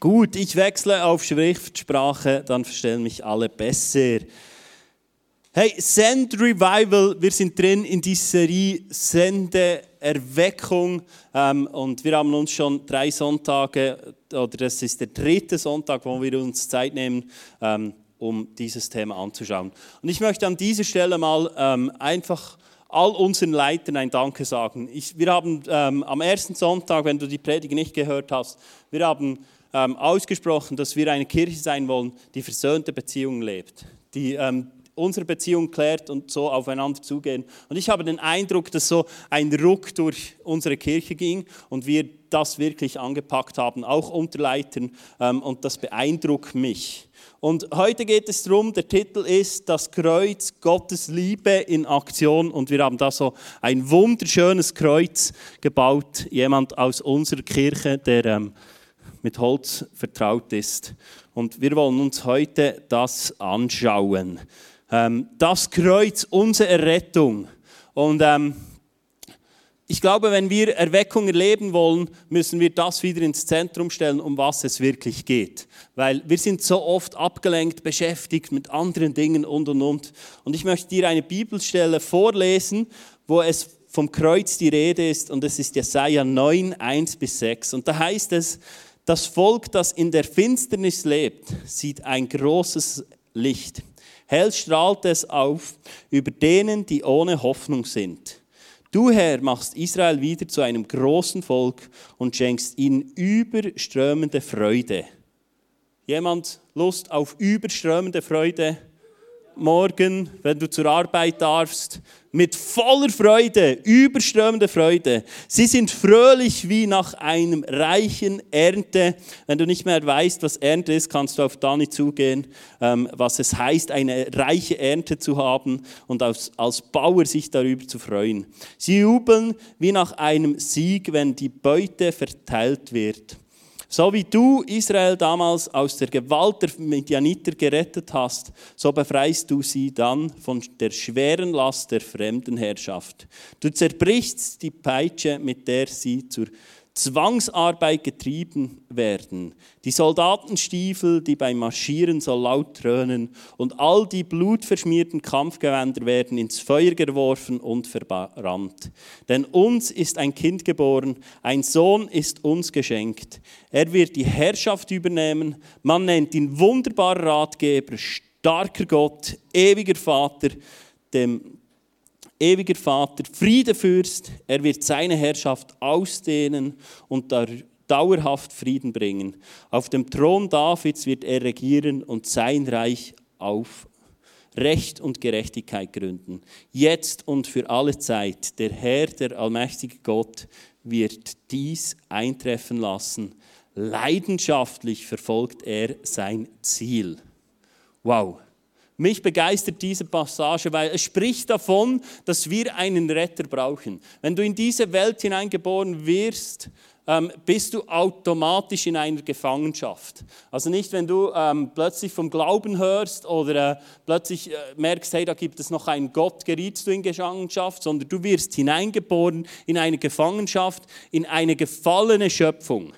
Gut, ich wechsle auf Schriftsprache, dann verstehen mich alle besser. Hey, Send Revival, wir sind drin in dieser Serie Sende Erweckung ähm, und wir haben uns schon drei Sonntage, oder das ist der dritte Sonntag, wo wir uns Zeit nehmen, ähm, um dieses Thema anzuschauen. Und ich möchte an dieser Stelle mal ähm, einfach all unseren Leitern ein Danke sagen. Ich, wir haben ähm, am ersten Sonntag, wenn du die Predigt nicht gehört hast, wir haben ähm, ausgesprochen, dass wir eine Kirche sein wollen, die versöhnte Beziehungen lebt, die ähm, unsere Beziehung klärt und so aufeinander zugehen. Und ich habe den Eindruck, dass so ein Ruck durch unsere Kirche ging und wir das wirklich angepackt haben, auch unter Leitern. Ähm, und das beeindruckt mich. Und heute geht es darum, der Titel ist Das Kreuz, Gottes Liebe in Aktion. Und wir haben da so ein wunderschönes Kreuz gebaut. Jemand aus unserer Kirche, der ähm, mit Holz vertraut ist. Und wir wollen uns heute das anschauen. Ähm, das Kreuz, unsere Errettung. Und ähm, ich glaube, wenn wir Erweckung erleben wollen, müssen wir das wieder ins Zentrum stellen, um was es wirklich geht. Weil wir sind so oft abgelenkt, beschäftigt mit anderen Dingen und und und. Und ich möchte dir eine Bibelstelle vorlesen, wo es vom Kreuz die Rede ist und es ist Jesaja 9, 1 bis 6. Und da heißt es, das Volk, das in der Finsternis lebt, sieht ein großes Licht. Hell strahlt es auf über denen, die ohne Hoffnung sind. Du, Herr, machst Israel wieder zu einem großen Volk und schenkst ihnen überströmende Freude. Jemand Lust auf überströmende Freude? Morgen, wenn du zur Arbeit darfst, mit voller Freude, überströmende Freude. Sie sind fröhlich wie nach einem reichen Ernte. Wenn du nicht mehr weißt, was Ernte ist, kannst du auf Dani zugehen, ähm, was es heißt, eine reiche Ernte zu haben und als, als Bauer sich darüber zu freuen. Sie jubeln wie nach einem Sieg, wenn die Beute verteilt wird. So wie du Israel damals aus der Gewalt der Midianiter gerettet hast, so befreist du sie dann von der schweren Last der Fremdenherrschaft. Du zerbrichst die Peitsche, mit der sie zur Zwangsarbeit getrieben werden. Die Soldatenstiefel, die beim Marschieren so laut dröhnen und all die blutverschmierten Kampfgewänder werden ins Feuer geworfen und verbrannt. Denn uns ist ein Kind geboren, ein Sohn ist uns geschenkt. Er wird die Herrschaft übernehmen. Man nennt ihn wunderbarer Ratgeber, starker Gott, ewiger Vater, dem ewiger Vater, Friedefürst, er wird seine Herrschaft ausdehnen und dauerhaft Frieden bringen. Auf dem Thron Davids wird er regieren und sein Reich auf Recht und Gerechtigkeit gründen. Jetzt und für alle Zeit. Der Herr, der allmächtige Gott, wird dies eintreffen lassen. Leidenschaftlich verfolgt er sein Ziel. Wow. Mich begeistert diese Passage, weil es spricht davon, dass wir einen Retter brauchen. Wenn du in diese Welt hineingeboren wirst, ähm, bist du automatisch in einer Gefangenschaft. Also nicht, wenn du ähm, plötzlich vom Glauben hörst oder äh, plötzlich äh, merkst, hey, da gibt es noch einen Gott, gerietst du in Gefangenschaft, sondern du wirst hineingeboren in eine Gefangenschaft, in eine gefallene Schöpfung.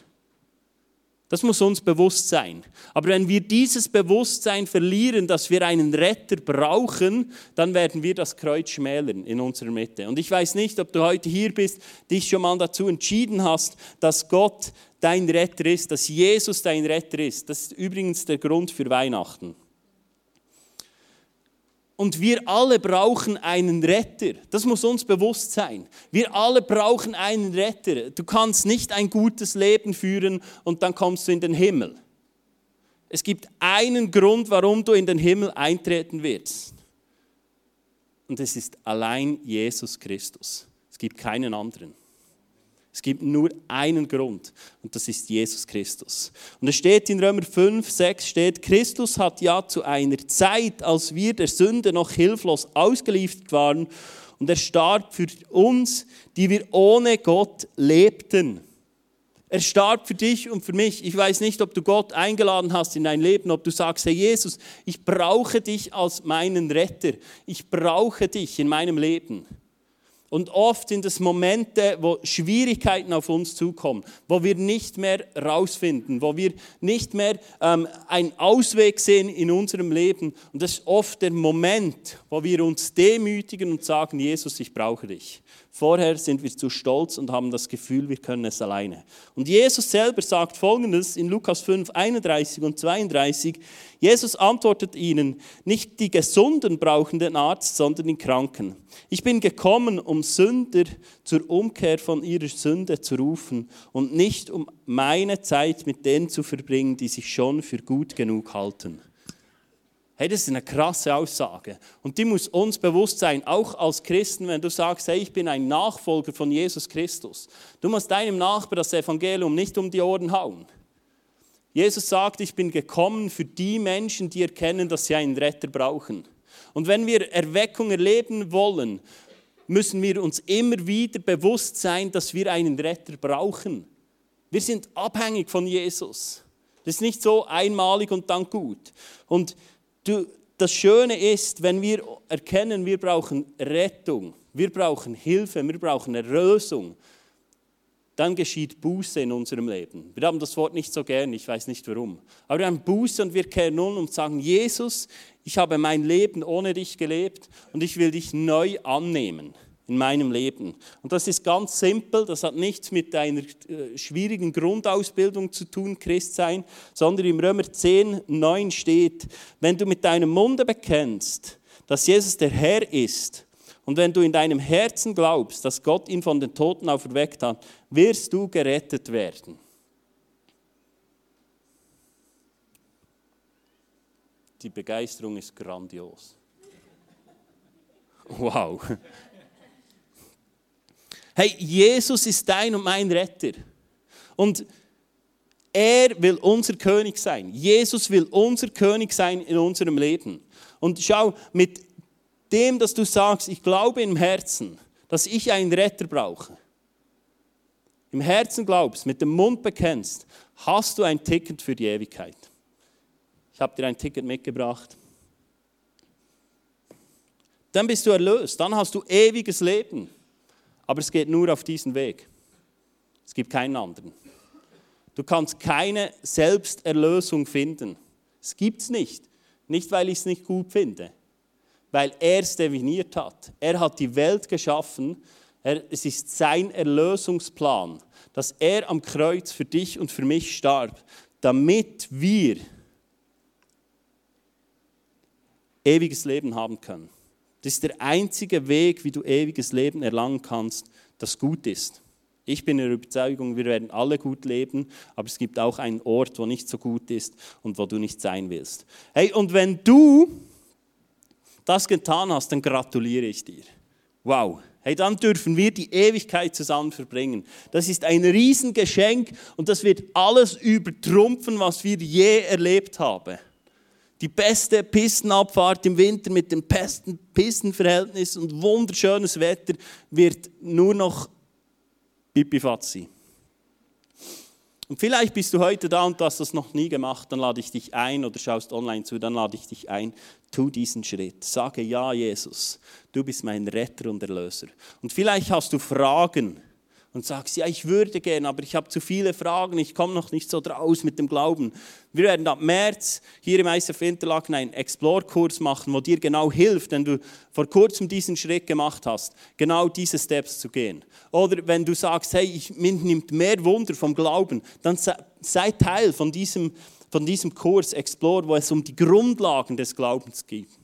Das muss uns bewusst sein. Aber wenn wir dieses Bewusstsein verlieren, dass wir einen Retter brauchen, dann werden wir das Kreuz schmälern in unserer Mitte. Und ich weiß nicht, ob du heute hier bist, dich schon mal dazu entschieden hast, dass Gott dein Retter ist, dass Jesus dein Retter ist. Das ist übrigens der Grund für Weihnachten. Und wir alle brauchen einen Retter. Das muss uns bewusst sein. Wir alle brauchen einen Retter. Du kannst nicht ein gutes Leben führen und dann kommst du in den Himmel. Es gibt einen Grund, warum du in den Himmel eintreten wirst. Und es ist allein Jesus Christus. Es gibt keinen anderen. Es gibt nur einen Grund und das ist Jesus Christus. Und es steht in Römer 5, 6 steht, Christus hat ja zu einer Zeit, als wir der Sünde noch hilflos ausgeliefert waren und er starb für uns, die wir ohne Gott lebten. Er starb für dich und für mich. Ich weiß nicht, ob du Gott eingeladen hast in dein Leben, ob du sagst, Herr Jesus, ich brauche dich als meinen Retter. Ich brauche dich in meinem Leben. Und oft sind es Momente, wo Schwierigkeiten auf uns zukommen, wo wir nicht mehr rausfinden, wo wir nicht mehr ähm, einen Ausweg sehen in unserem Leben. Und das ist oft der Moment, wo wir uns demütigen und sagen, Jesus, ich brauche dich. Vorher sind wir zu stolz und haben das Gefühl, wir können es alleine. Und Jesus selber sagt Folgendes in Lukas 5, 31 und 32. Jesus antwortet ihnen, nicht die Gesunden brauchen den Arzt, sondern die Kranken. Ich bin gekommen, um Sünder zur Umkehr von ihrer Sünde zu rufen und nicht um meine Zeit mit denen zu verbringen, die sich schon für gut genug halten. Hey, das ist eine krasse Aussage. Und die muss uns bewusst sein, auch als Christen, wenn du sagst, hey, ich bin ein Nachfolger von Jesus Christus. Du musst deinem Nachbar das Evangelium nicht um die Ohren hauen. Jesus sagt, ich bin gekommen für die Menschen, die erkennen, dass sie einen Retter brauchen. Und wenn wir Erweckung erleben wollen, müssen wir uns immer wieder bewusst sein, dass wir einen Retter brauchen. Wir sind abhängig von Jesus. Das ist nicht so einmalig und dann gut. Und Du, das Schöne ist, wenn wir erkennen, wir brauchen Rettung, wir brauchen Hilfe, wir brauchen Erlösung, dann geschieht Buße in unserem Leben. Wir haben das Wort nicht so gern, ich weiß nicht warum. Aber wir haben Buße und wir kehren um und sagen, Jesus, ich habe mein Leben ohne dich gelebt und ich will dich neu annehmen in meinem Leben. Und das ist ganz simpel, das hat nichts mit einer äh, schwierigen Grundausbildung zu tun, Christ sein, sondern im Römer 10, 9 steht, wenn du mit deinem Munde bekennst, dass Jesus der Herr ist, und wenn du in deinem Herzen glaubst, dass Gott ihn von den Toten auferweckt hat, wirst du gerettet werden. Die Begeisterung ist grandios. Wow. Hey, Jesus ist dein und mein Retter. Und er will unser König sein. Jesus will unser König sein in unserem Leben. Und schau, mit dem, dass du sagst, ich glaube im Herzen, dass ich einen Retter brauche, im Herzen glaubst, mit dem Mund bekennst, hast du ein Ticket für die Ewigkeit. Ich habe dir ein Ticket mitgebracht. Dann bist du erlöst, dann hast du ewiges Leben. Aber es geht nur auf diesen Weg. Es gibt keinen anderen. Du kannst keine Selbsterlösung finden. Es gibt es nicht. Nicht, weil ich es nicht gut finde, weil er es definiert hat. Er hat die Welt geschaffen. Er, es ist sein Erlösungsplan, dass er am Kreuz für dich und für mich starb, damit wir ewiges Leben haben können. Das ist der einzige Weg, wie du ewiges Leben erlangen kannst, das gut ist. Ich bin der Überzeugung, wir werden alle gut leben, aber es gibt auch einen Ort, wo nicht so gut ist und wo du nicht sein willst. Hey, und wenn du das getan hast, dann gratuliere ich dir. Wow. Hey, dann dürfen wir die Ewigkeit zusammen verbringen. Das ist ein Riesengeschenk und das wird alles übertrumpfen, was wir je erlebt haben. Die beste Pistenabfahrt im Winter mit dem besten Pistenverhältnis und wunderschönes Wetter wird nur noch Pipifatzi. Und vielleicht bist du heute da und du hast das noch nie gemacht, dann lade ich dich ein oder schaust online zu, dann lade ich dich ein, tu diesen Schritt. Sage ja, Jesus, du bist mein Retter und Erlöser. Und vielleicht hast du Fragen und sagst, ja, ich würde gehen, aber ich habe zu viele Fragen, ich komme noch nicht so draus mit dem Glauben. Wir werden ab März hier im ISF Interlaken einen Explore-Kurs machen, wo dir genau hilft, wenn du vor kurzem diesen Schritt gemacht hast, genau diese Steps zu gehen. Oder wenn du sagst, hey, ich, mir nimmt mehr Wunder vom Glauben, dann sei Teil von diesem, von diesem Kurs Explore, wo es um die Grundlagen des Glaubens geht.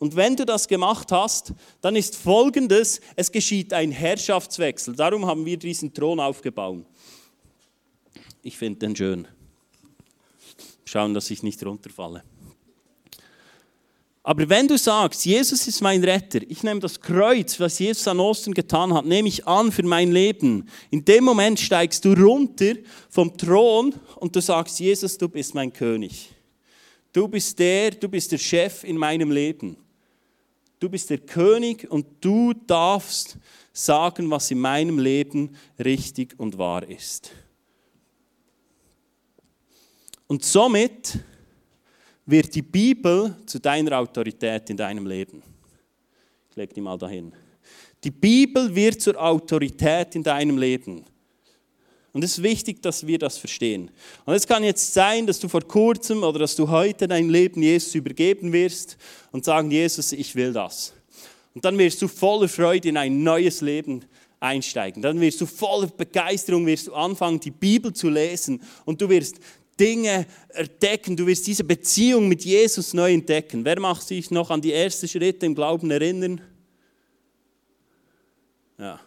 Und wenn du das gemacht hast, dann ist folgendes, es geschieht ein Herrschaftswechsel. Darum haben wir diesen Thron aufgebaut. Ich finde den schön. Schauen, dass ich nicht runterfalle. Aber wenn du sagst, Jesus ist mein Retter, ich nehme das Kreuz, was Jesus an Ostern getan hat, nehme ich an für mein Leben. In dem Moment steigst du runter vom Thron und du sagst, Jesus, du bist mein König. Du bist der, du bist der Chef in meinem Leben. Du bist der König und du darfst sagen, was in meinem Leben richtig und wahr ist. Und somit wird die Bibel zu deiner Autorität in deinem Leben. Ich lege die mal dahin. Die Bibel wird zur Autorität in deinem Leben. Und es ist wichtig, dass wir das verstehen. Und es kann jetzt sein, dass du vor kurzem oder dass du heute dein Leben Jesus übergeben wirst und sagen, Jesus, ich will das. Und dann wirst du voller Freude in ein neues Leben einsteigen. Dann wirst du voller Begeisterung, wirst du anfangen, die Bibel zu lesen und du wirst Dinge entdecken, du wirst diese Beziehung mit Jesus neu entdecken. Wer macht sich noch an die ersten Schritte im Glauben erinnern? Ja.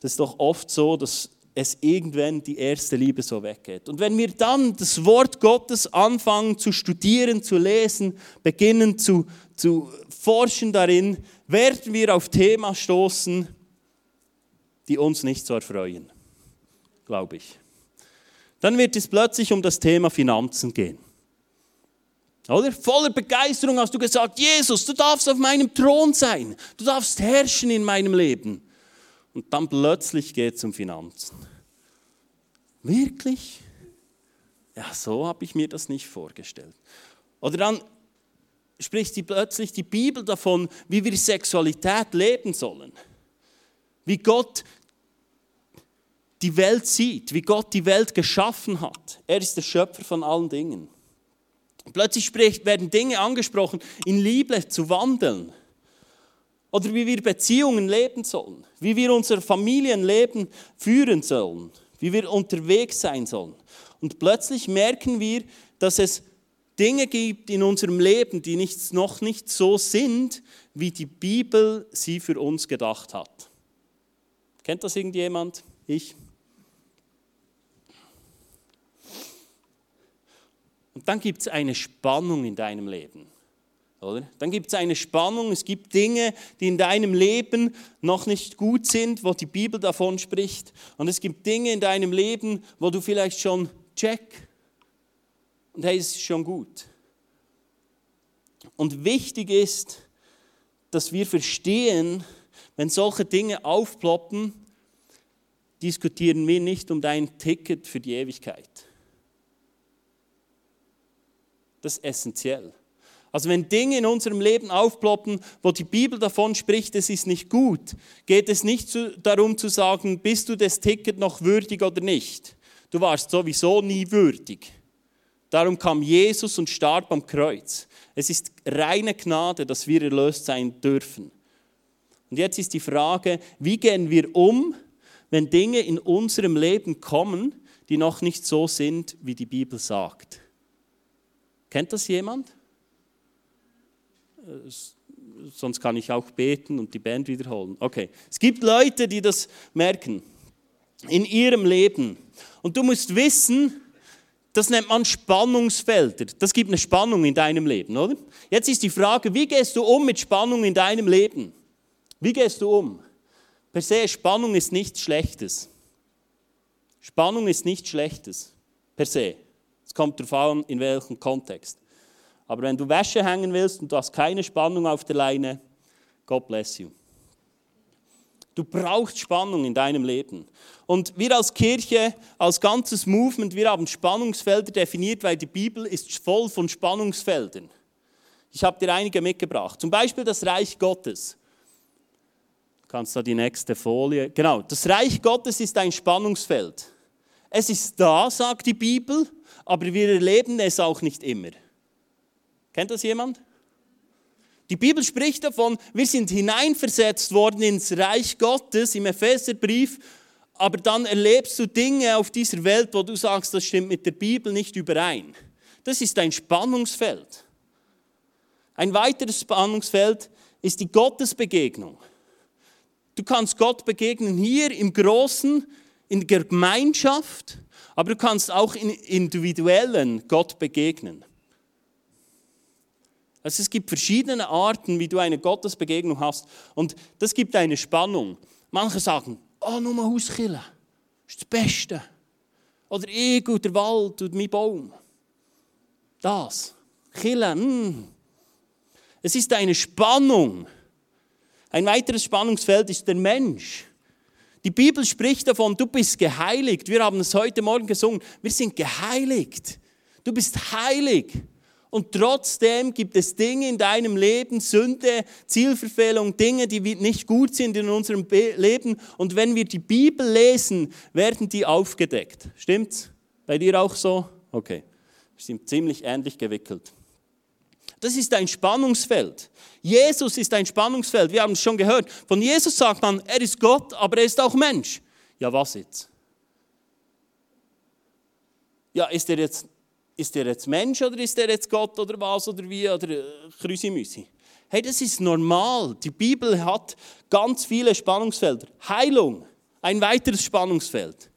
Das ist doch oft so, dass es irgendwann die erste Liebe so weggeht. Und wenn wir dann das Wort Gottes anfangen zu studieren, zu lesen, beginnen zu, zu forschen darin, werden wir auf Themen stoßen, die uns nicht so erfreuen, glaube ich. Dann wird es plötzlich um das Thema Finanzen gehen. Oder? Voller Begeisterung hast du gesagt, Jesus, du darfst auf meinem Thron sein, du darfst herrschen in meinem Leben. Und dann plötzlich geht es um Finanzen. Wirklich? Ja, so habe ich mir das nicht vorgestellt. Oder dann spricht die plötzlich die Bibel davon, wie wir Sexualität leben sollen. Wie Gott die Welt sieht, wie Gott die Welt geschaffen hat. Er ist der Schöpfer von allen Dingen. Plötzlich werden Dinge angesprochen, in Liebe zu wandeln. Oder wie wir Beziehungen leben sollen, wie wir unser Familienleben führen sollen, wie wir unterwegs sein sollen. Und plötzlich merken wir, dass es Dinge gibt in unserem Leben, die nicht, noch nicht so sind, wie die Bibel sie für uns gedacht hat. Kennt das irgendjemand? Ich? Und dann gibt es eine Spannung in deinem Leben. Oder? Dann gibt es eine Spannung, es gibt Dinge, die in deinem Leben noch nicht gut sind, wo die Bibel davon spricht. Und es gibt Dinge in deinem Leben, wo du vielleicht schon check und hey, es ist schon gut. Und wichtig ist, dass wir verstehen, wenn solche Dinge aufploppen, diskutieren wir nicht um dein Ticket für die Ewigkeit. Das ist essentiell. Also wenn Dinge in unserem Leben aufploppen, wo die Bibel davon spricht, es ist nicht gut, geht es nicht darum zu sagen, bist du das Ticket noch würdig oder nicht. Du warst sowieso nie würdig. Darum kam Jesus und starb am Kreuz. Es ist reine Gnade, dass wir erlöst sein dürfen. Und jetzt ist die Frage, wie gehen wir um, wenn Dinge in unserem Leben kommen, die noch nicht so sind, wie die Bibel sagt. Kennt das jemand? Sonst kann ich auch beten und die Band wiederholen. Okay. Es gibt Leute, die das merken in ihrem Leben. Und du musst wissen, das nennt man Spannungsfelder. Das gibt eine Spannung in deinem Leben, oder? Jetzt ist die Frage, wie gehst du um mit Spannung in deinem Leben? Wie gehst du um? Per se, Spannung ist nichts Schlechtes. Spannung ist nichts Schlechtes. Per se. Es kommt darauf an, in welchem Kontext. Aber wenn du Wäsche hängen willst und du hast keine Spannung auf der Leine, God bless you. Du brauchst Spannung in deinem Leben. Und wir als Kirche, als ganzes Movement, wir haben Spannungsfelder definiert, weil die Bibel ist voll von Spannungsfeldern. Ich habe dir einige mitgebracht. Zum Beispiel das Reich Gottes. Du kannst da die nächste Folie. Genau, das Reich Gottes ist ein Spannungsfeld. Es ist da, sagt die Bibel, aber wir erleben es auch nicht immer. Kennt das jemand? Die Bibel spricht davon, wir sind hineinversetzt worden ins Reich Gottes im Epheserbrief, aber dann erlebst du Dinge auf dieser Welt, wo du sagst, das stimmt mit der Bibel nicht überein. Das ist ein Spannungsfeld. Ein weiteres Spannungsfeld ist die Gottesbegegnung. Du kannst Gott begegnen hier im Großen, in der Gemeinschaft, aber du kannst auch in individuellen Gott begegnen. Also es gibt verschiedene Arten, wie du eine Gottesbegegnung hast. Und das gibt eine Spannung. Manche sagen, oh, nur mal Hauskille, ist das Beste. Oder ich und der Wald und mein Baum. Das. Kille, mm. Es ist eine Spannung. Ein weiteres Spannungsfeld ist der Mensch. Die Bibel spricht davon, du bist geheiligt. Wir haben es heute Morgen gesungen. Wir sind geheiligt. Du bist heilig. Und trotzdem gibt es Dinge in deinem Leben, Sünde, Zielverfehlung, Dinge, die nicht gut sind in unserem Leben. Und wenn wir die Bibel lesen, werden die aufgedeckt. Stimmt's? Bei dir auch so? Okay. Wir sind ziemlich ähnlich gewickelt. Das ist ein Spannungsfeld. Jesus ist ein Spannungsfeld. Wir haben es schon gehört. Von Jesus sagt man, er ist Gott, aber er ist auch Mensch. Ja, was jetzt? Ja, ist er jetzt ist der jetzt Mensch oder ist der jetzt Gott oder was oder wie oder äh, Krüsimüsi? Hey, das ist normal. Die Bibel hat ganz viele Spannungsfelder. Heilung, ein weiteres Spannungsfeld.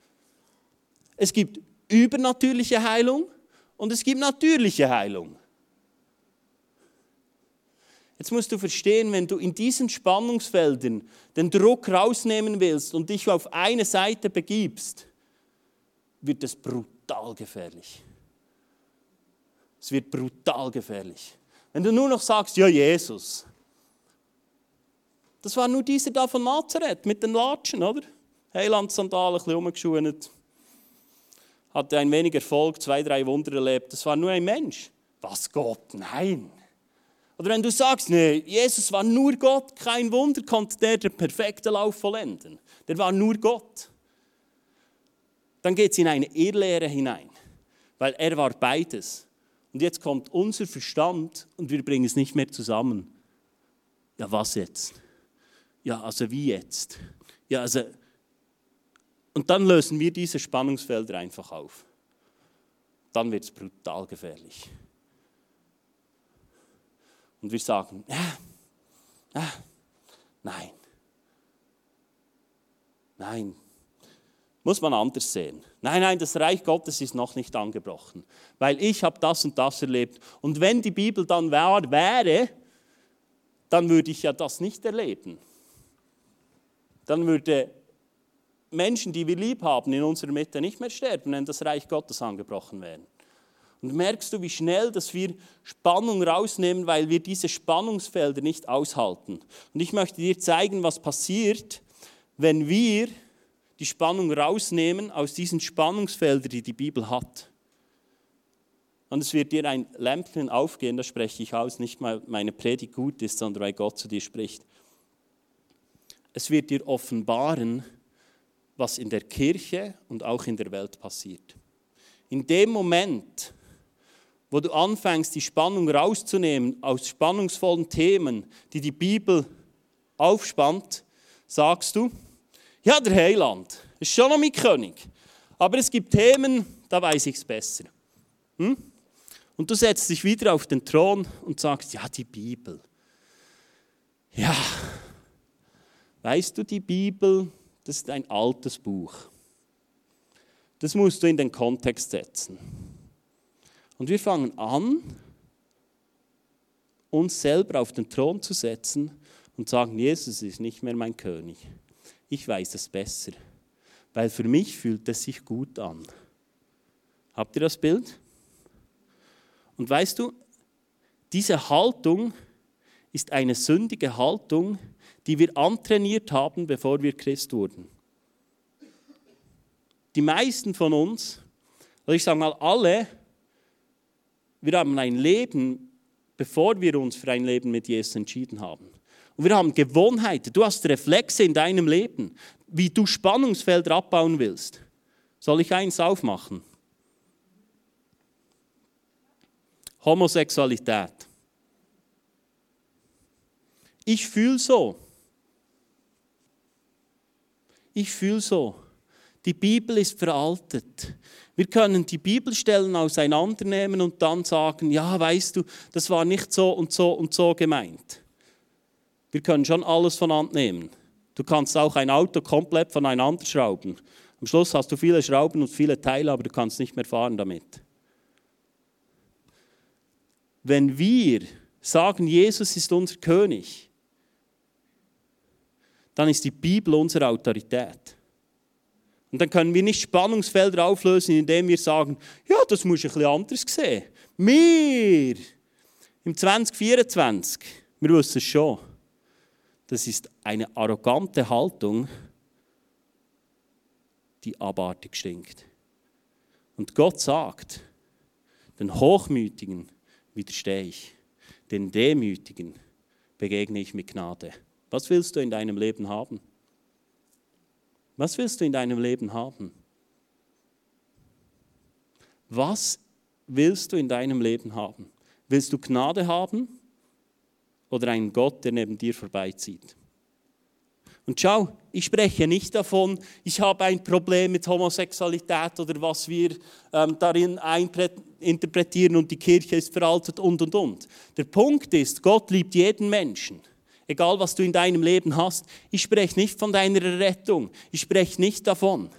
Es gibt übernatürliche Heilung und es gibt natürliche Heilung. Jetzt musst du verstehen, wenn du in diesen Spannungsfeldern den Druck rausnehmen willst und dich auf eine Seite begibst, wird es brutal gefährlich. Es wird brutal gefährlich. Wenn du nur noch sagst, ja, Jesus. Das war nur dieser da von Nazareth mit den Latschen, oder? Heilandsandalen, ein bisschen umgeschuht. Hatte ein wenig Erfolg, zwei, drei Wunder erlebt. Das war nur ein Mensch. Was Gott? Nein. Oder wenn du sagst, nee, Jesus war nur Gott, kein Wunder konnte der den perfekten Lauf vollenden. Der war nur Gott. Dann geht es in eine Irrlehre hinein, weil er war beides. Und jetzt kommt unser Verstand und wir bringen es nicht mehr zusammen. Ja, was jetzt? Ja, also wie jetzt? Ja, also. Und dann lösen wir diese Spannungsfelder einfach auf. Dann wird es brutal gefährlich. Und wir sagen, ja, ja, nein, nein, muss man anders sehen. Nein, nein, das Reich Gottes ist noch nicht angebrochen, weil ich habe das und das erlebt. Und wenn die Bibel dann wahr wäre, dann würde ich ja das nicht erleben. Dann würde Menschen, die wir lieb haben, in unserer Mitte nicht mehr sterben, wenn das Reich Gottes angebrochen wäre. Und merkst du, wie schnell, dass wir Spannung rausnehmen, weil wir diese Spannungsfelder nicht aushalten. Und ich möchte dir zeigen, was passiert, wenn wir die Spannung rausnehmen aus diesen Spannungsfeldern, die die Bibel hat. Und es wird dir ein Lämpchen aufgehen, das spreche ich aus, nicht weil meine Predigt gut ist, sondern weil Gott zu dir spricht. Es wird dir offenbaren, was in der Kirche und auch in der Welt passiert. In dem Moment, wo du anfängst, die Spannung rauszunehmen aus spannungsvollen Themen, die die Bibel aufspannt, sagst du, ja, der Heiland ist schon noch mein König. Aber es gibt Themen, da weiß ich es besser. Hm? Und du setzt dich wieder auf den Thron und sagst, ja, die Bibel. Ja, weißt du, die Bibel, das ist ein altes Buch. Das musst du in den Kontext setzen. Und wir fangen an, uns selber auf den Thron zu setzen und sagen, Jesus ist nicht mehr mein König ich weiß es besser, weil für mich fühlt es sich gut an. Habt ihr das Bild? Und weißt du, diese Haltung ist eine sündige Haltung, die wir antrainiert haben, bevor wir Christ wurden. Die meisten von uns, oder ich sage mal alle, wir haben ein Leben, bevor wir uns für ein Leben mit Jesus entschieden haben. Und wir haben Gewohnheiten. Du hast Reflexe in deinem Leben, wie du Spannungsfelder abbauen willst. Soll ich eins aufmachen? Homosexualität. Ich fühle so. Ich fühle so. Die Bibel ist veraltet. Wir können die Bibelstellen auseinandernehmen und dann sagen, ja, weißt du, das war nicht so und so und so gemeint. Wir können schon alles voneinander nehmen. Du kannst auch ein Auto komplett voneinander schrauben. Am Schluss hast du viele Schrauben und viele Teile, aber du kannst nicht mehr fahren damit. Wenn wir sagen, Jesus ist unser König, dann ist die Bibel unsere Autorität. Und dann können wir nicht Spannungsfelder auflösen, indem wir sagen, ja, das muss ich ein bisschen anders sehen. Wir im 2024, wir wissen es schon das ist eine arrogante Haltung, die abartig stinkt. Und Gott sagt, den Hochmütigen widerstehe ich. Den Demütigen begegne ich mit Gnade. Was willst du in deinem Leben haben? Was willst du in deinem Leben haben? Was willst du in deinem Leben haben? Willst du Gnade haben oder einen Gott, der neben dir vorbeizieht? Und schau, ich spreche nicht davon, ich habe ein Problem mit Homosexualität oder was wir ähm, darin interpretieren und die Kirche ist veraltet und und und. Der Punkt ist, Gott liebt jeden Menschen, egal was du in deinem Leben hast. Ich spreche nicht von deiner Rettung, ich spreche nicht davon.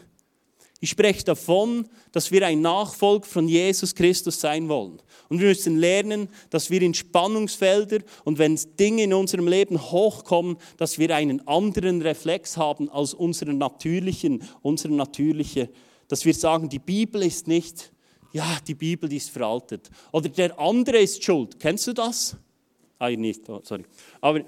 Ich spreche davon, dass wir ein Nachfolger von Jesus Christus sein wollen. Und wir müssen lernen, dass wir in Spannungsfelder und wenn Dinge in unserem Leben hochkommen, dass wir einen anderen Reflex haben als unseren natürlichen, unsere natürliche, dass wir sagen, die Bibel ist nicht, ja, die Bibel die ist veraltet. Oder der andere ist schuld. Kennst du das? Ah, nicht, oh, sorry. Aber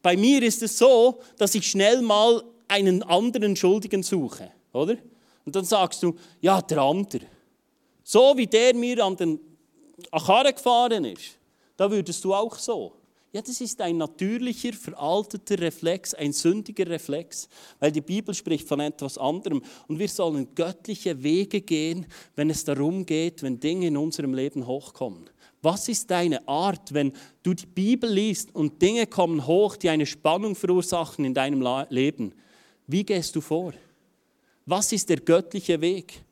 bei mir ist es so, dass ich schnell mal einen anderen Schuldigen suche, oder? Und dann sagst du, ja, der andere. So wie der mir an den Achare gefahren ist, da würdest du auch so. Ja, das ist ein natürlicher, veralteter Reflex, ein sündiger Reflex, weil die Bibel spricht von etwas anderem. Und wir sollen göttliche Wege gehen, wenn es darum geht, wenn Dinge in unserem Leben hochkommen. Was ist deine Art, wenn du die Bibel liest und Dinge kommen hoch, die eine Spannung verursachen in deinem Leben? Wie gehst du vor? Was ist der göttliche Weg?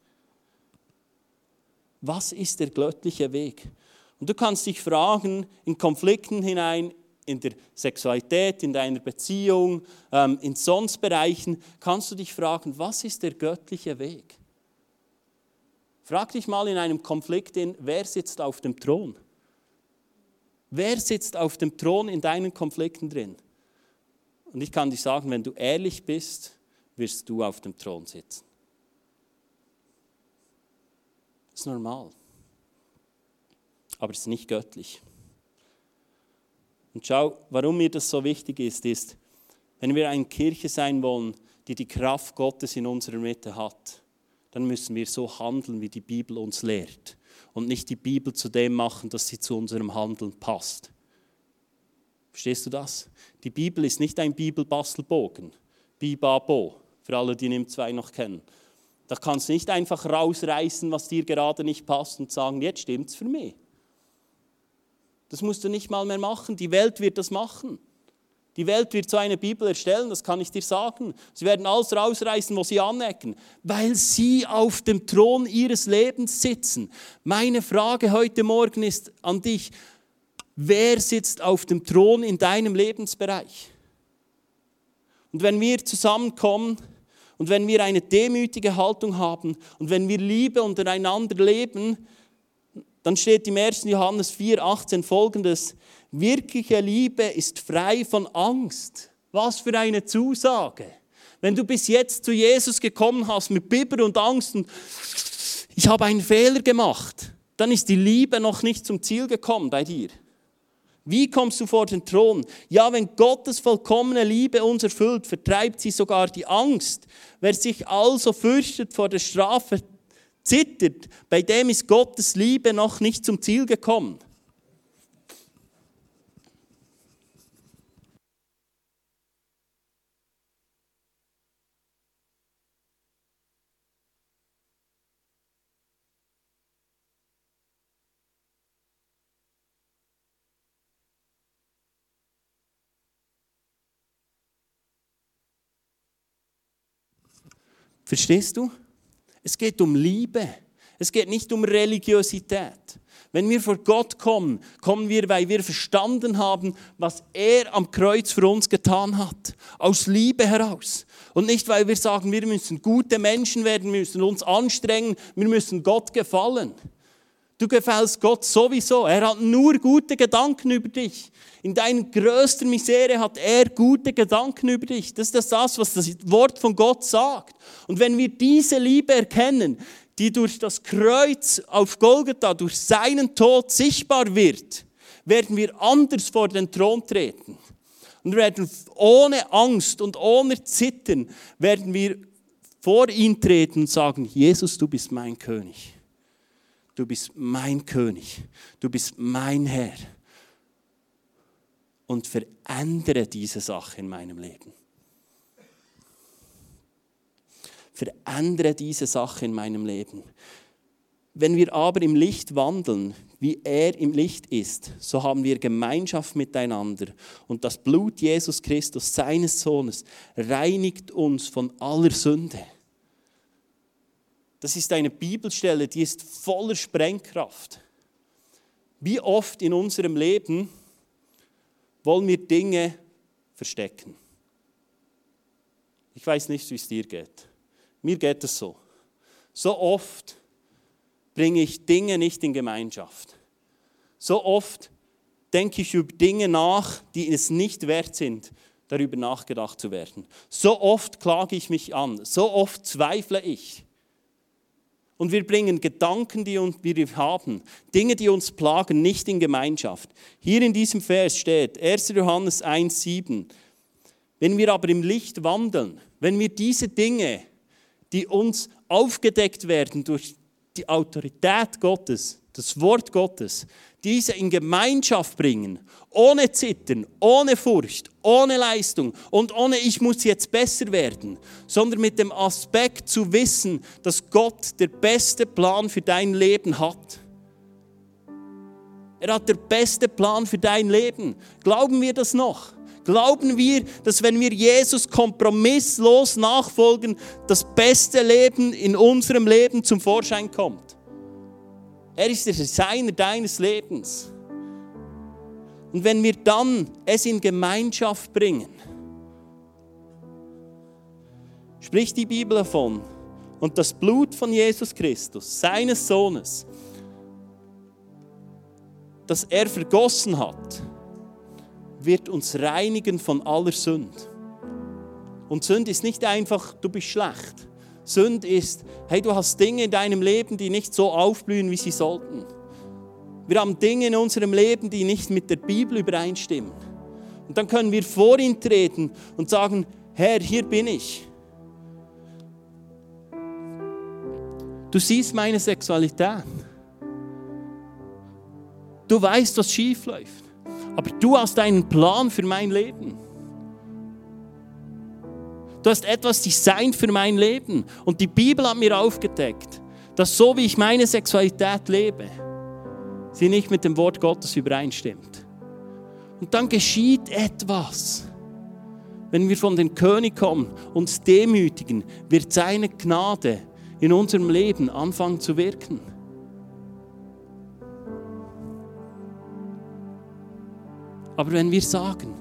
Was ist der göttliche Weg? Und du kannst dich fragen, in Konflikten hinein, in der Sexualität, in deiner Beziehung, ähm, in sonst Bereichen, kannst du dich fragen, was ist der göttliche Weg? Frag dich mal in einem Konflikt, in, wer sitzt auf dem Thron? Wer sitzt auf dem Thron in deinen Konflikten drin? Und ich kann dir sagen, wenn du ehrlich bist, wirst du auf dem Thron sitzen. Das ist normal. Aber es ist nicht göttlich. Und schau, warum mir das so wichtig ist, ist, wenn wir eine Kirche sein wollen, die die Kraft Gottes in unserer Mitte hat, dann müssen wir so handeln, wie die Bibel uns lehrt. Und nicht die Bibel zu dem machen, dass sie zu unserem Handeln passt. Verstehst du das? Die Bibel ist nicht ein Bibelbastelbogen, Bibabo, für alle, die NIM 2 noch kennen. Da kannst du nicht einfach rausreißen, was dir gerade nicht passt und sagen, jetzt stimmt es für mich. Das musst du nicht mal mehr machen. Die Welt wird das machen. Die Welt wird so eine Bibel erstellen, das kann ich dir sagen. Sie werden alles rausreißen, wo sie anecken, weil sie auf dem Thron ihres Lebens sitzen. Meine Frage heute Morgen ist an dich, wer sitzt auf dem Thron in deinem Lebensbereich? Und wenn wir zusammenkommen und wenn wir eine demütige Haltung haben und wenn wir Liebe untereinander leben, dann steht im 1. Johannes 4, 18 folgendes, wirkliche Liebe ist frei von Angst. Was für eine Zusage. Wenn du bis jetzt zu Jesus gekommen hast mit Biber und Angst und ich habe einen Fehler gemacht, dann ist die Liebe noch nicht zum Ziel gekommen bei dir. Wie kommst du vor den Thron? Ja, wenn Gottes vollkommene Liebe uns erfüllt, vertreibt sie sogar die Angst. Wer sich also fürchtet vor der Strafe, zittert, bei dem ist Gottes Liebe noch nicht zum Ziel gekommen. Verstehst du? Es geht um Liebe. Es geht nicht um Religiosität. Wenn wir vor Gott kommen, kommen wir, weil wir verstanden haben, was er am Kreuz für uns getan hat. Aus Liebe heraus. Und nicht, weil wir sagen, wir müssen gute Menschen werden, wir müssen uns anstrengen, wir müssen Gott gefallen. Du gefällst Gott sowieso. Er hat nur gute Gedanken über dich. In deiner größten Misere hat er gute Gedanken über dich. Das ist das, was das Wort von Gott sagt. Und wenn wir diese Liebe erkennen, die durch das Kreuz auf Golgatha, durch seinen Tod sichtbar wird, werden wir anders vor den Thron treten. Und werden ohne Angst und ohne Zittern werden wir vor ihn treten und sagen, Jesus, du bist mein König. Du bist mein König, du bist mein Herr. Und verändere diese Sache in meinem Leben. Verändere diese Sache in meinem Leben. Wenn wir aber im Licht wandeln, wie er im Licht ist, so haben wir Gemeinschaft miteinander. Und das Blut Jesus Christus, seines Sohnes, reinigt uns von aller Sünde. Das ist eine Bibelstelle, die ist voller Sprengkraft. Wie oft in unserem Leben wollen wir Dinge verstecken? Ich weiß nicht, wie es dir geht. Mir geht es so. So oft bringe ich Dinge nicht in Gemeinschaft. So oft denke ich über Dinge nach, die es nicht wert sind, darüber nachgedacht zu werden. So oft klage ich mich an, so oft zweifle ich. Und wir bringen Gedanken, die wir haben, Dinge, die uns plagen, nicht in Gemeinschaft. Hier in diesem Vers steht 1. Johannes 1,7. Wenn wir aber im Licht wandeln, wenn wir diese Dinge, die uns aufgedeckt werden durch die Autorität Gottes, das Wort Gottes, diese in Gemeinschaft bringen, ohne Zittern, ohne Furcht, ohne Leistung und ohne ich muss jetzt besser werden, sondern mit dem Aspekt zu wissen, dass Gott der beste Plan für dein Leben hat. Er hat der beste Plan für dein Leben. Glauben wir das noch? Glauben wir, dass wenn wir Jesus kompromisslos nachfolgen, das beste Leben in unserem Leben zum Vorschein kommt? Er ist der Designer deines Lebens. Und wenn wir dann es in Gemeinschaft bringen, spricht die Bibel davon, und das Blut von Jesus Christus, seines Sohnes, das er vergossen hat, wird uns reinigen von aller Sünde. Und Sünde ist nicht einfach, du bist schlecht. Sünde ist, hey, du hast Dinge in deinem Leben, die nicht so aufblühen, wie sie sollten. Wir haben Dinge in unserem Leben, die nicht mit der Bibel übereinstimmen. Und dann können wir vor ihn treten und sagen, Herr, hier bin ich. Du siehst meine Sexualität. Du weißt, was schief läuft. Aber du hast einen Plan für mein Leben. Du hast etwas designt für mein Leben. Und die Bibel hat mir aufgedeckt, dass so wie ich meine Sexualität lebe, sie nicht mit dem Wort Gottes übereinstimmt. Und dann geschieht etwas. Wenn wir von den König kommen, uns demütigen, wird seine Gnade in unserem Leben anfangen zu wirken. Aber wenn wir sagen,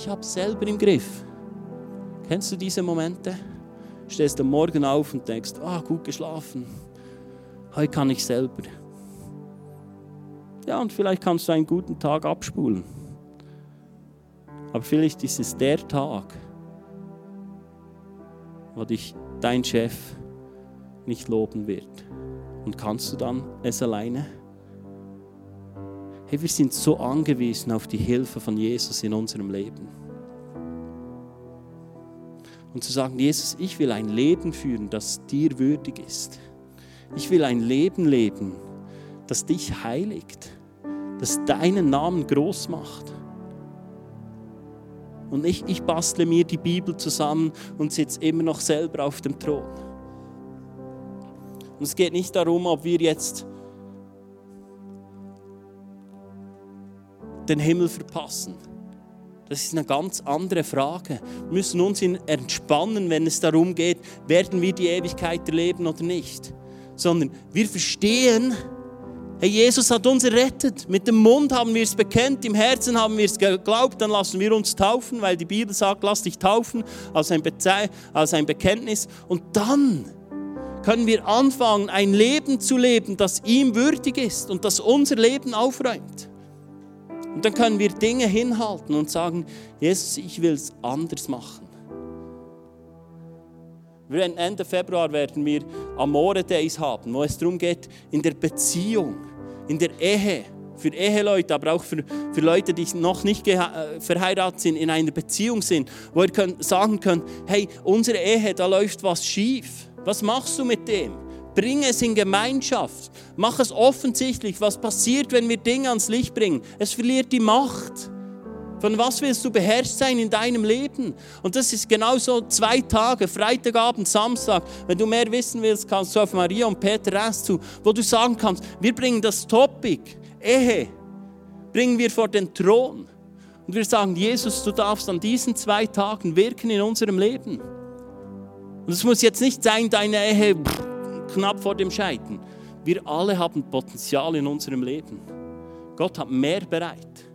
ich habe es selber im Griff, kennst du diese Momente? Stehst am Morgen auf und denkst, ah, gut geschlafen, heute kann ich selber. Ja, und vielleicht kannst du einen guten Tag abspulen. Aber vielleicht ist es der Tag, wo dich dein Chef nicht loben wird. Und kannst du dann es alleine? Hey, wir sind so angewiesen auf die Hilfe von Jesus in unserem Leben. Und zu sagen, Jesus, ich will ein Leben führen, das dir würdig ist. Ich will ein Leben leben, das dich heiligt, das deinen Namen groß macht. Und ich, ich bastle mir die Bibel zusammen und sitze immer noch selber auf dem Thron. Und es geht nicht darum, ob wir jetzt den Himmel verpassen. Das ist eine ganz andere Frage. Wir müssen uns entspannen, wenn es darum geht, werden wir die Ewigkeit erleben oder nicht. Sondern wir verstehen, Hey, Jesus hat uns errettet. Mit dem Mund haben wir es bekennt, im Herzen haben wir es geglaubt, dann lassen wir uns taufen, weil die Bibel sagt, lass dich taufen als ein, Beze als ein Bekenntnis. Und dann können wir anfangen, ein Leben zu leben, das ihm würdig ist und das unser Leben aufräumt. Und dann können wir Dinge hinhalten und sagen, Jesus, ich will es anders machen. Ende Februar werden wir Amore Days haben, wo es darum geht, in der Beziehung, in der Ehe, für Eheleute, aber auch für, für Leute, die noch nicht äh, verheiratet sind, in einer Beziehung sind, wo ihr könnt, sagen könnt, hey, unsere Ehe, da läuft was schief. Was machst du mit dem? Bring es in Gemeinschaft. Mach es offensichtlich. Was passiert, wenn wir Dinge ans Licht bringen? Es verliert die Macht. Von was willst du beherrscht sein in deinem Leben? Und das ist genauso zwei Tage, Freitagabend, Samstag. Wenn du mehr wissen willst, kannst du auf Maria und Peter erst zu, wo du sagen kannst, wir bringen das Topic Ehe, bringen wir vor den Thron. Und wir sagen, Jesus, du darfst an diesen zwei Tagen wirken in unserem Leben. Und es muss jetzt nicht sein, deine Ehe knapp vor dem Scheitern. Wir alle haben Potenzial in unserem Leben. Gott hat mehr bereit.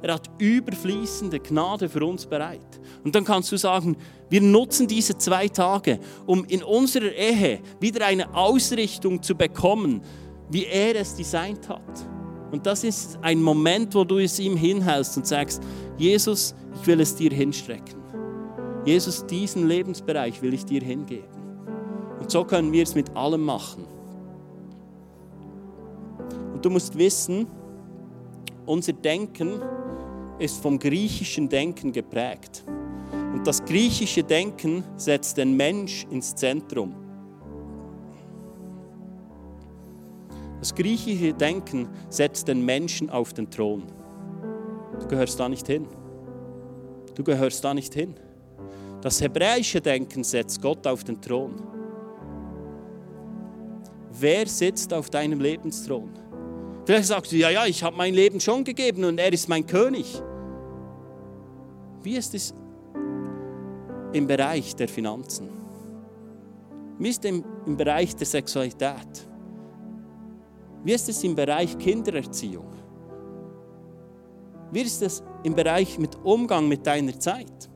Er hat überfließende Gnade für uns bereit. Und dann kannst du sagen, wir nutzen diese zwei Tage, um in unserer Ehe wieder eine Ausrichtung zu bekommen, wie er es designt hat. Und das ist ein Moment, wo du es ihm hinhältst und sagst, Jesus, ich will es dir hinstrecken. Jesus, diesen Lebensbereich will ich dir hingeben. So können wir es mit allem machen. Und du musst wissen, unser Denken ist vom griechischen Denken geprägt. Und das griechische Denken setzt den Mensch ins Zentrum. Das griechische Denken setzt den Menschen auf den Thron. Du gehörst da nicht hin. Du gehörst da nicht hin. Das hebräische Denken setzt Gott auf den Thron. Wer sitzt auf deinem Lebensthron? Vielleicht sagst du, ja, ja, ich habe mein Leben schon gegeben und er ist mein König. Wie ist es im Bereich der Finanzen? Wie ist es im Bereich der Sexualität? Wie ist es im Bereich Kindererziehung? Wie ist es im Bereich mit Umgang mit deiner Zeit?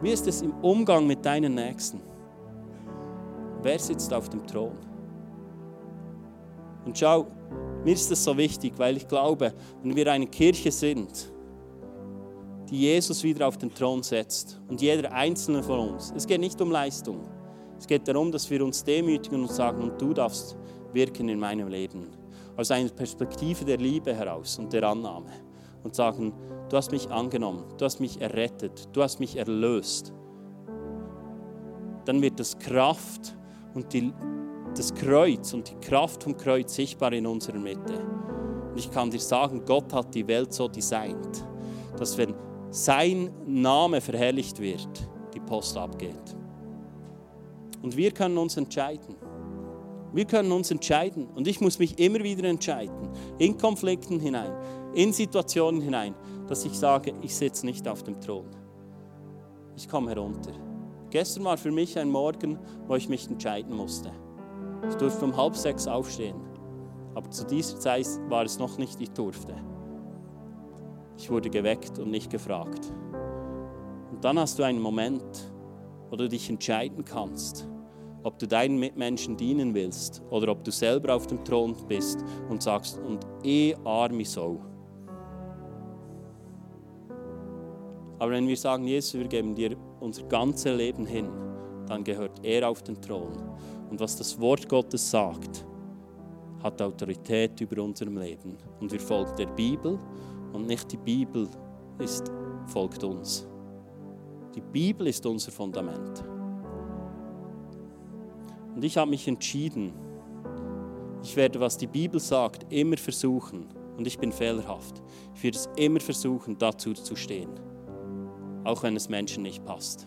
Wie ist es im Umgang mit deinen Nächsten? Wer sitzt auf dem Thron? Und schau, mir ist das so wichtig, weil ich glaube, wenn wir eine Kirche sind, die Jesus wieder auf den Thron setzt und jeder einzelne von uns, es geht nicht um Leistung, es geht darum, dass wir uns demütigen und sagen, und du darfst wirken in meinem Leben. Aus einer Perspektive der Liebe heraus und der Annahme. Und sagen, du hast mich angenommen, du hast mich errettet, du hast mich erlöst. Dann wird das Kraft und die, das Kreuz und die Kraft vom Kreuz sichtbar in unserer Mitte. Und ich kann dir sagen, Gott hat die Welt so designt, dass wenn sein Name verherrlicht wird, die Post abgeht. Und wir können uns entscheiden. Wir können uns entscheiden. Und ich muss mich immer wieder entscheiden, in Konflikten hinein, in Situationen hinein, dass ich sage, ich sitze nicht auf dem Thron. Ich komme herunter. Gestern war für mich ein Morgen, wo ich mich entscheiden musste. Ich durfte um halb sechs aufstehen. Aber zu dieser Zeit war es noch nicht, ich durfte. Ich wurde geweckt und nicht gefragt. Und dann hast du einen Moment, wo du dich entscheiden kannst, ob du deinen Mitmenschen dienen willst oder ob du selber auf dem Thron bist und sagst, und eh arme Sau. Aber wenn wir sagen, Jesus, wir geben dir unser ganzes Leben hin, dann gehört er auf den Thron. Und was das Wort Gottes sagt, hat Autorität über unserem Leben. Und wir folgen der Bibel und nicht die Bibel ist, folgt uns. Die Bibel ist unser Fundament. Und ich habe mich entschieden, ich werde, was die Bibel sagt, immer versuchen. Und ich bin fehlerhaft. Ich werde es immer versuchen, dazu zu stehen. Auch wenn es Menschen nicht passt.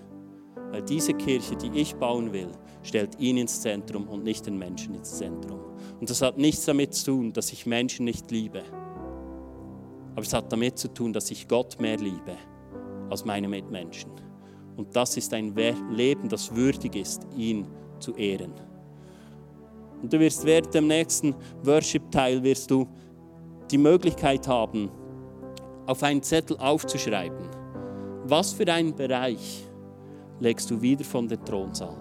Weil diese Kirche, die ich bauen will, stellt ihn ins Zentrum und nicht den Menschen ins Zentrum. Und das hat nichts damit zu tun, dass ich Menschen nicht liebe. Aber es hat damit zu tun, dass ich Gott mehr liebe als meine Mitmenschen. Und das ist ein Leben, das würdig ist, ihn zu ehren. Und du wirst während dem nächsten Worship-Teil wirst du die Möglichkeit haben, auf einen Zettel aufzuschreiben, was für einen Bereich legst du wieder von der Thronsaal?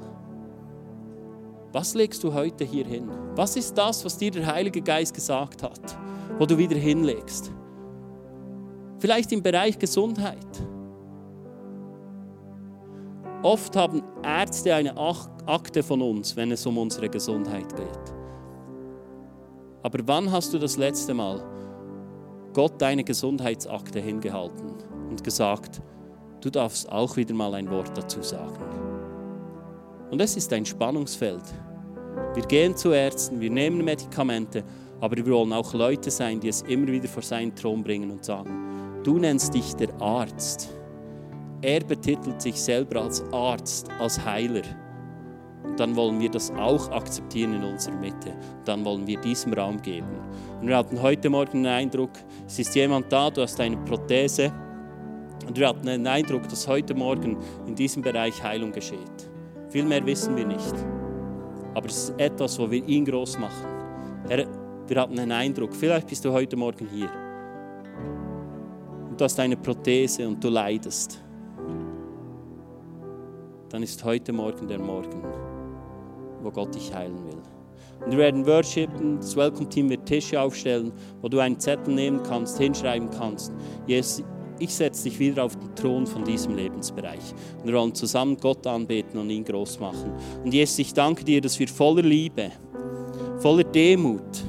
Was legst du heute hier hin? Was ist das, was dir der Heilige Geist gesagt hat, wo du wieder hinlegst? Vielleicht im Bereich Gesundheit Oft haben Ärzte eine Akte von uns, wenn es um unsere Gesundheit geht. Aber wann hast du das letzte Mal Gott deine Gesundheitsakte hingehalten und gesagt, du darfst auch wieder mal ein Wort dazu sagen. Und es ist ein Spannungsfeld. Wir gehen zu Ärzten, wir nehmen Medikamente, aber wir wollen auch Leute sein, die es immer wieder vor seinen Thron bringen und sagen, du nennst dich der Arzt. Er betitelt sich selber als Arzt, als Heiler. Und dann wollen wir das auch akzeptieren in unserer Mitte. Dann wollen wir diesem Raum geben. Und wir hatten heute Morgen den Eindruck, es ist jemand da, du hast eine Prothese. Und wir hatten den Eindruck, dass heute Morgen in diesem Bereich Heilung geschieht. Viel mehr wissen wir nicht. Aber es ist etwas, wo wir ihn groß machen. Herr, wir hatten einen Eindruck, vielleicht bist du heute Morgen hier. Und du hast eine Prothese und du leidest. Dann ist heute Morgen der Morgen wo Gott dich heilen will. Und wir werden worshipen, das Welcome Team wird Tische aufstellen, wo du einen Zettel nehmen kannst, hinschreiben kannst. Jesus, ich setze dich wieder auf den Thron von diesem Lebensbereich. Und wir wollen zusammen Gott anbeten und ihn groß machen. Und Jesus, ich danke dir, dass wir voller Liebe, voller Demut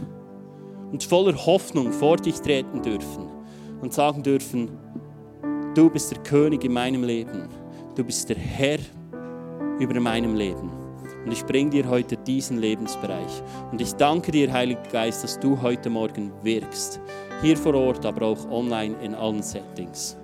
und voller Hoffnung vor dich treten dürfen und sagen dürfen, du bist der König in meinem Leben. Du bist der Herr über meinem Leben. Und ich bringe dir heute diesen Lebensbereich. Und ich danke dir, Heiliger Geist, dass du heute Morgen wirkst. Hier vor Ort, aber auch online in allen Settings.